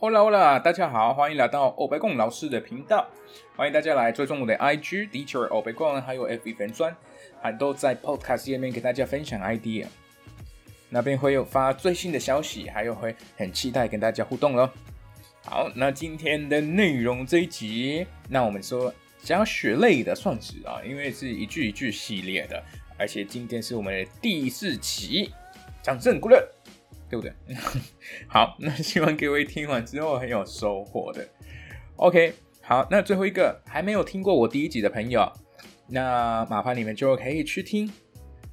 Hola Hola，大家好，欢迎来到欧贝贡老师的频道。欢迎大家来追踪我的 IG Teacher 欧贝贡，还有 FB 粉专，还都在 Podcast 页面给大家分享 idea。那边会有发最新的消息，还有会很期待跟大家互动咯。好，那今天的内容这一集，那我们说教学类的算子啊，因为是一句一句系列的，而且今天是我们的第四期，掌声鼓励。对不对？好，那希望各位听完之后很有收获的。OK，好，那最后一个还没有听过我第一集的朋友，那麻烦你们就可以去听。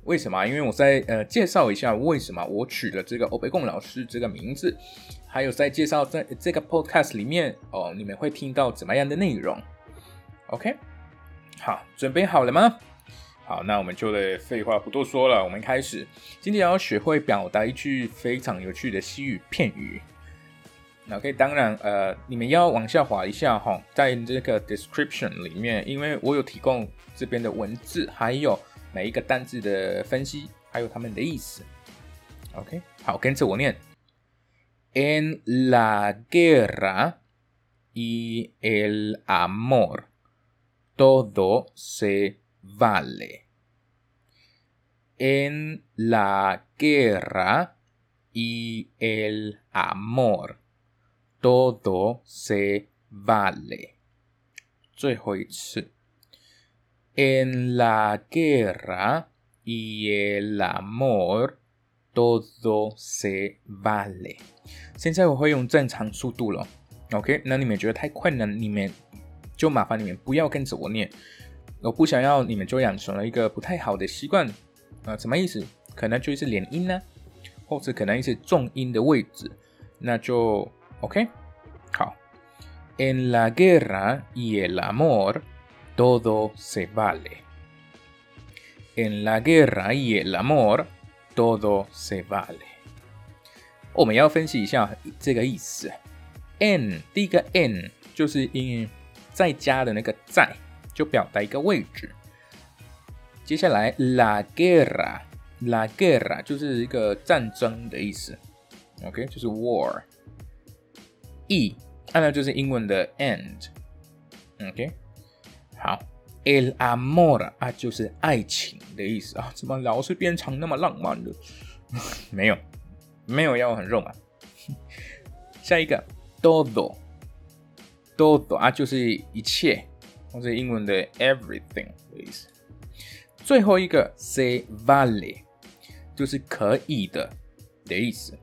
为什么？因为我在呃介绍一下为什么我取了这个欧贝贡老师这个名字，还有在介绍在这个 Podcast 里面哦，你们会听到怎么样的内容？OK，好，准备好了吗？好，那我们就得废话不多说了，我们开始。今天要学会表达一句非常有趣的西语片语。那 OK，当然，呃，你们要往下滑一下哈，在这个 description 里面，因为我有提供这边的文字，还有每一个单字的分析，还有它们的意思。OK，好，跟着我念：En la guerra y el amor todo se vale. En la guerra y el amor, todo se vale. En la guerra y el amor, todo se vale. 现在我会用正常速度了，OK？那你们觉得太困难，你们就麻烦你们不要跟着我念。 我不想要你们就养成了一个不太好的习惯，啊，什么意思？可能就是连音呢，或者可能一些重音的位置，那就 OK。好，En la guerra y el amor todo se vale. En la guerra y el amor todo se vale. 我们要分析一下这个意思。En 第一个 En 就是因在家的那个在。就表达一个位置。接下来，la guerra，la guerra 就是一个战争的意思，OK，就是 war。e，那就是英文的 end，OK。好，el amor 啊，就是爱情的意思啊。怎么老是变成那么浪漫的？没有，没有要很肉麻。下一个，todo，todo 啊，就是一切。或者英文的 everything 的意思。最后一个 se vale 就是可以的的意思。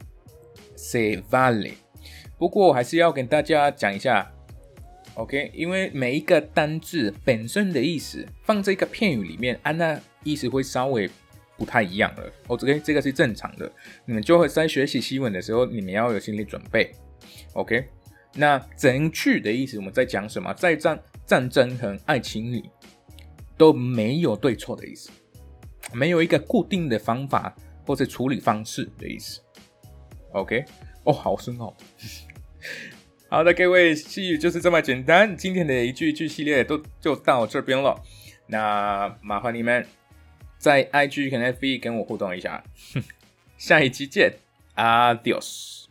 se vale。不过我还是要跟大家讲一下，OK？因为每一个单字本身的意思放这个片语里面，啊，那意思会稍微不太一样了。OK？这个是正常的。你们就会在学习西文的时候，你们要有心理准备。OK？那整句的意思我们在讲什么？在战战争和爱情里都没有对错的意思，没有一个固定的方法或者处理方式的意思。OK，哦，好深奥。好的，各位，西语就是这么简单。今天的一句一句系列都就到这边了。那麻烦你们在 IG 跟 FB 跟我互动一下。下一期见，Adios。